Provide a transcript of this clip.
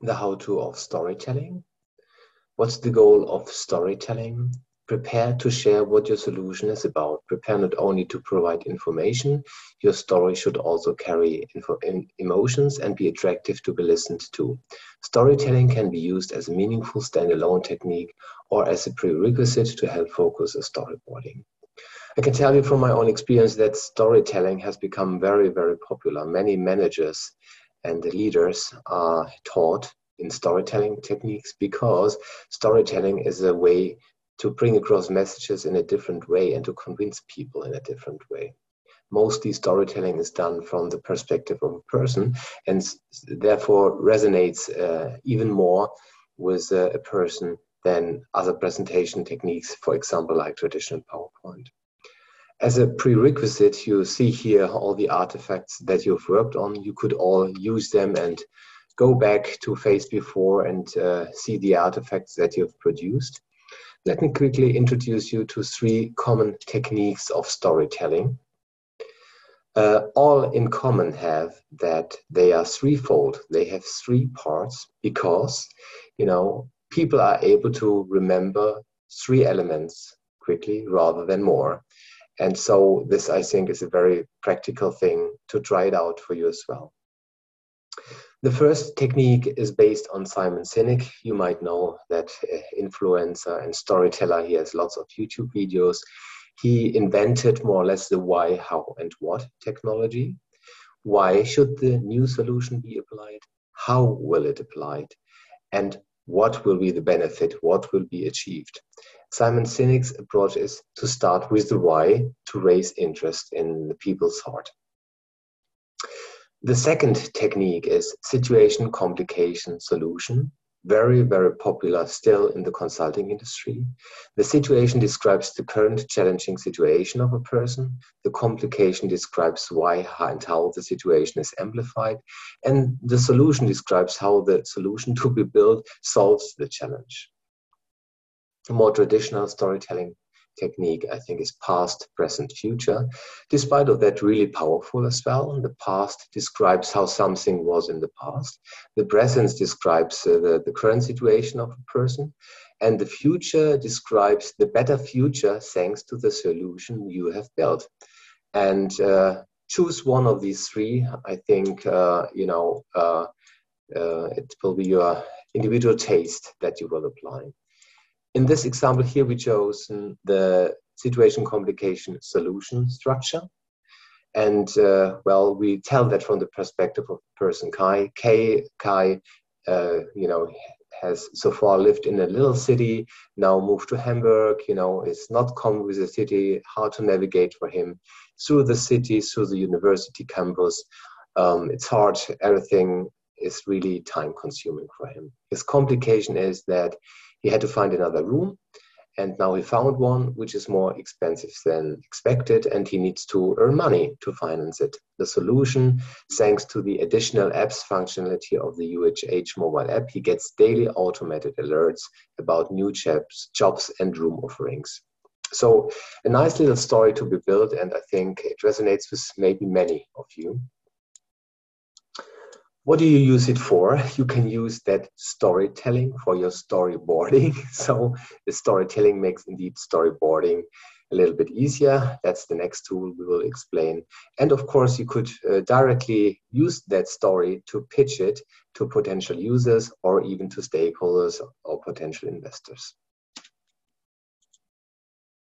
the how-to of storytelling. What's the goal of storytelling? Prepare to share what your solution is about. Prepare not only to provide information, your story should also carry info, in, emotions and be attractive to be listened to. Storytelling can be used as a meaningful standalone technique or as a prerequisite to help focus a storyboarding. I can tell you from my own experience that storytelling has become very, very popular. Many managers and the leaders are taught in storytelling techniques because storytelling is a way to bring across messages in a different way and to convince people in a different way. Mostly storytelling is done from the perspective of a person and therefore resonates uh, even more with uh, a person than other presentation techniques, for example, like traditional PowerPoint. As a prerequisite, you see here all the artifacts that you've worked on. You could all use them and go back to phase before and uh, see the artifacts that you've produced. Let me quickly introduce you to three common techniques of storytelling. Uh, all in common have that they are threefold. They have three parts because, you know, people are able to remember three elements quickly rather than more. And so this, I think, is a very practical thing to try it out for you as well. The first technique is based on Simon Sinek. You might know that uh, influencer and storyteller. He has lots of YouTube videos. He invented more or less the why, how, and what technology. Why should the new solution be applied? How will it applied? And what will be the benefit? What will be achieved? Simon Sinek's approach is to start with the why to raise interest in the people's heart. The second technique is situation complication solution, very, very popular still in the consulting industry. The situation describes the current challenging situation of a person. The complication describes why and how the situation is amplified. And the solution describes how the solution to be built solves the challenge more traditional storytelling technique, I think, is past, present, future. Despite of that, really powerful as well. The past describes how something was in the past. The present describes uh, the, the current situation of a person. And the future describes the better future thanks to the solution you have built. And uh, choose one of these three. I think, uh, you know, uh, uh, it will be your individual taste that you will apply. In this example here, we chose the situation complication solution structure. And uh, well, we tell that from the perspective of person Kai. Kai, Kai uh, you know, has so far lived in a little city, now moved to Hamburg, you know, is not common with the city, hard to navigate for him through the city, through the university campus. Um, it's hard, everything is really time consuming for him. His complication is that he had to find another room and now he found one which is more expensive than expected and he needs to earn money to finance it. The solution thanks to the additional apps functionality of the uhh mobile app he gets daily automated alerts about new jobs jobs and room offerings. So a nice little story to be built and i think it resonates with maybe many of you what do you use it for? You can use that storytelling for your storyboarding. so the storytelling makes indeed storyboarding a little bit easier. That's the next tool we will explain. And of course, you could uh, directly use that story to pitch it to potential users or even to stakeholders or potential investors.